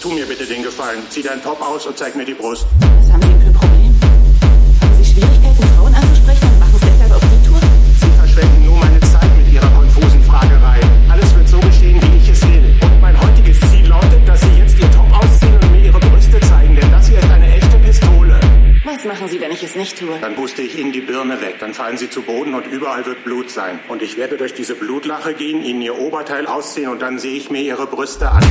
Tun mir bitte den Gefallen. Zieh deinen Top aus und zeig mir die Brust. Was haben Sie für ein Problem? Haben Sie Schwierigkeiten, Frauen anzusprechen und machen es deshalb auf die Tour? Sie verschwenden nur meine Zeit mit Ihrer konfusen Fragerei. Alles wird so geschehen, wie ich es will. Und mein heutiges Ziel lautet, dass Sie jetzt Ihr Top ausziehen und mir Ihre Brüste zeigen, denn das hier ist eine echte Pistole. Was machen Sie, wenn ich es nicht tue? Dann puste ich Ihnen die Birne weg, dann fallen Sie zu Boden und überall wird Blut sein. Und ich werde durch diese Blutlache gehen, Ihnen Ihr Oberteil ausziehen und dann sehe ich mir Ihre Brüste an.